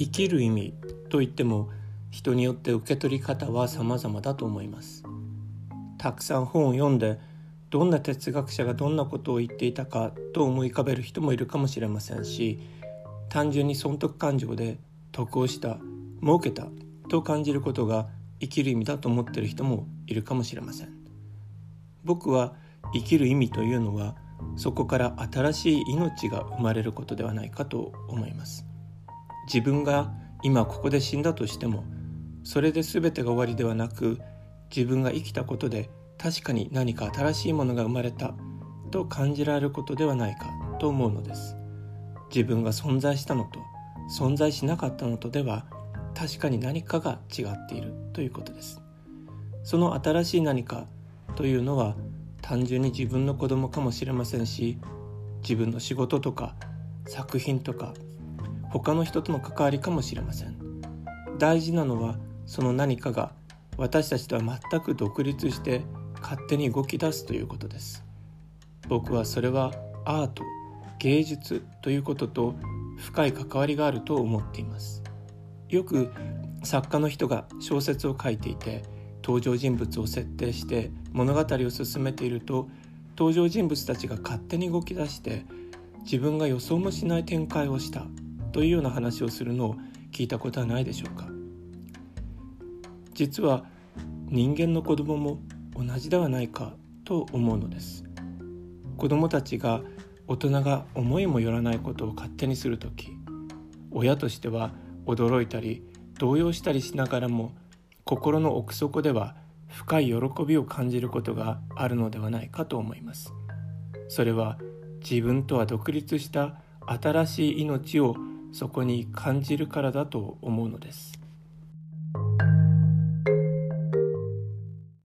生きる意味といっても人によって受け取り方は様々だと思います。たくさん本を読んでどんな哲学者がどんなことを言っていたかと思い浮かべる人もいるかもしれませんし単純に損得感情で得をした儲けたと感じることが生きる意味だと思ってる人もいるかもしれません。僕は生きる意味というのはそこから新しい命が生まれることではないかと思います。自分が今ここで死んだとしてもそれで全てが終わりではなく自分が生きたことで確かに何か新しいものが生まれたと感じられることではないかと思うのです。自分が存在したのと存在しなかったのとでは確かに何かが違っているということです。その新しい何かというのは単純に自分の子供かもしれませんし自分の仕事とか作品とか他の人との関わりかもしれません。大事なのはその何かが私たちとは全く独立して勝手に動き出すということです。僕はそれはアート芸術ということと深い関わりがあると思っています。よく作家の人が小説を書いていて登場人物を設定して物語を進めていると登場人物たちが勝手に動き出して自分が予想もしない展開をした。というような話をするのを聞いたことはないでしょうか。実は人間の子供も同じではないかと思うのです。子供たちが大人が思いもよらないことを勝手にする時親としては驚いたり動揺したりしながらも心の奥底では深い喜びを感じることがあるのではないかと思います。それは自分とは独立した新しい命をそこに感じるからだと思うのです。